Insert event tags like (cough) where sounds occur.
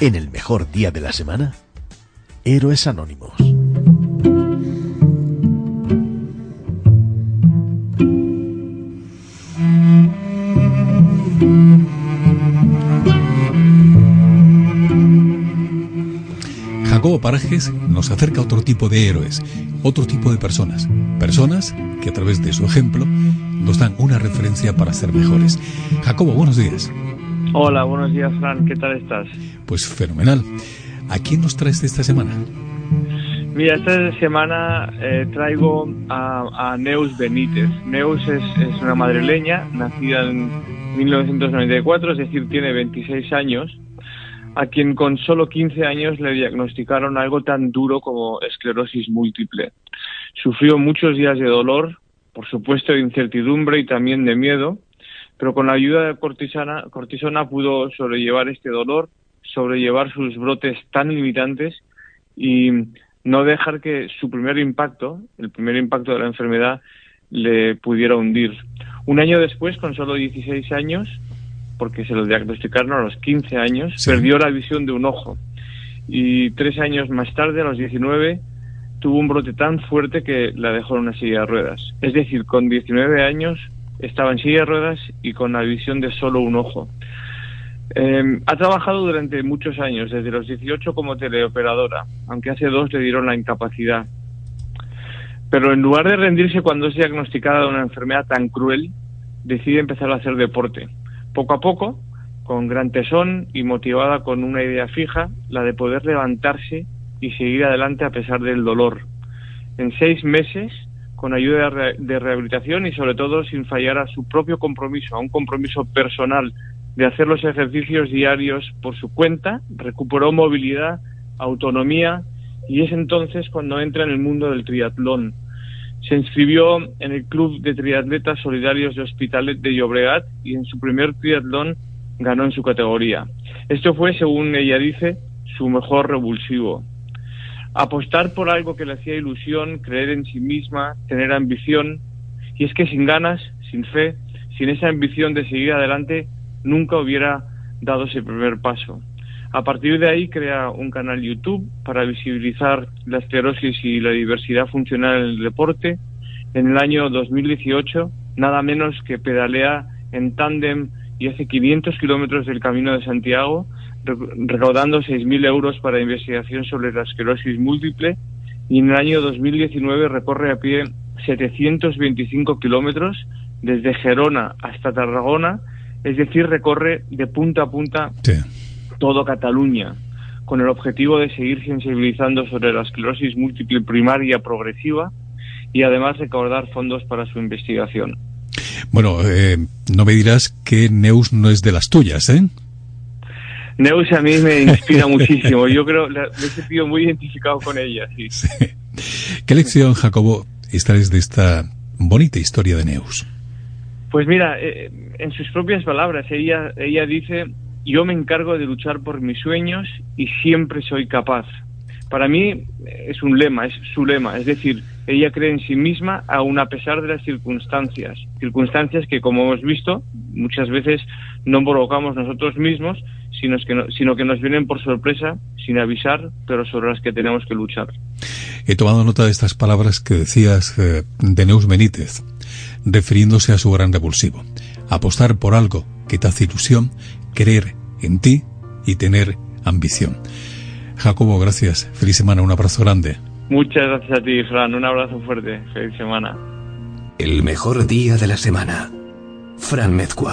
En el mejor día de la semana, Héroes Anónimos. Jacobo Parajes nos acerca a otro tipo de héroes, otro tipo de personas. Personas que a través de su ejemplo nos dan una referencia para ser mejores. Jacobo, buenos días. Hola, buenos días, Fran. ¿Qué tal estás? Pues fenomenal. ¿A quién nos traes esta semana? Mira, esta semana eh, traigo a, Neus Benítez. Neus es, es, una madrileña, nacida en 1994, es decir, tiene 26 años, a quien con solo 15 años le diagnosticaron algo tan duro como esclerosis múltiple. Sufrió muchos días de dolor, por supuesto de incertidumbre y también de miedo, pero con la ayuda de cortisona, cortisona pudo sobrellevar este dolor, sobrellevar sus brotes tan limitantes y no dejar que su primer impacto, el primer impacto de la enfermedad, le pudiera hundir. Un año después, con solo 16 años, porque se lo diagnosticaron a los 15 años, perdió la visión de un ojo. Y tres años más tarde, a los 19, tuvo un brote tan fuerte que la dejó en una silla de ruedas. Es decir, con 19 años estaba en silla de ruedas y con la visión de solo un ojo. Em, ha trabajado durante muchos años, desde los 18 como teleoperadora, aunque hace dos le dieron la incapacidad. Pero en lugar de rendirse cuando es diagnosticada de una enfermedad tan cruel, decide empezar a hacer deporte. Poco a poco, con gran tesón y motivada con una idea fija, la de poder levantarse y seguir adelante a pesar del dolor. En seis meses con ayuda de rehabilitación y sobre todo sin fallar a su propio compromiso, a un compromiso personal de hacer los ejercicios diarios por su cuenta, recuperó movilidad, autonomía y es entonces cuando entra en el mundo del triatlón. Se inscribió en el Club de Triatletas Solidarios de Hospitalet de Llobregat y en su primer triatlón ganó en su categoría. Esto fue, según ella dice, su mejor revulsivo apostar por algo que le hacía ilusión, creer en sí misma, tener ambición. Y es que sin ganas, sin fe, sin esa ambición de seguir adelante, nunca hubiera dado ese primer paso. A partir de ahí crea un canal YouTube para visibilizar la esclerosis y la diversidad funcional en el deporte. En el año 2018, nada menos que pedalea en tándem y hace 500 kilómetros del Camino de Santiago recaudando 6.000 euros para investigación sobre la esclerosis múltiple y en el año 2019 recorre a pie 725 kilómetros desde Gerona hasta Tarragona, es decir, recorre de punta a punta todo Cataluña, con el objetivo de seguir sensibilizando sobre la esclerosis múltiple primaria progresiva y además recaudar fondos para su investigación. Bueno, eh, no me dirás que Neus no es de las tuyas, ¿eh? Neus a mí me inspira (laughs) muchísimo. Yo creo, me he sentido muy identificado con ella. (laughs) Sí. ¿Qué lección, Jacobo, extraes de esta bonita historia de Neus? Pues mira, eh, en sus propias palabras, ella, ella dice, yo me encargo de luchar por mis sueños y siempre soy capaz. Para mí es un lema, es su lema, es decir, ella cree en sí misma aun a pesar de las circunstancias, circunstancias que como hemos visto muchas veces no provocamos nosotros mismos, sino que, sino que nos vienen por sorpresa, sin avisar, pero sobre las que tenemos que luchar. He tomado nota de estas palabras que decías eh, de Neus Benítez, refiriéndose a su gran revulsivo. Apostar por algo que te hace ilusión, creer en ti y tener ambición. Jacobo, gracias. Feliz semana. Un abrazo grande. Muchas gracias a ti, Fran. Un abrazo fuerte. Feliz semana. El mejor día de la semana. Fran Mezcua.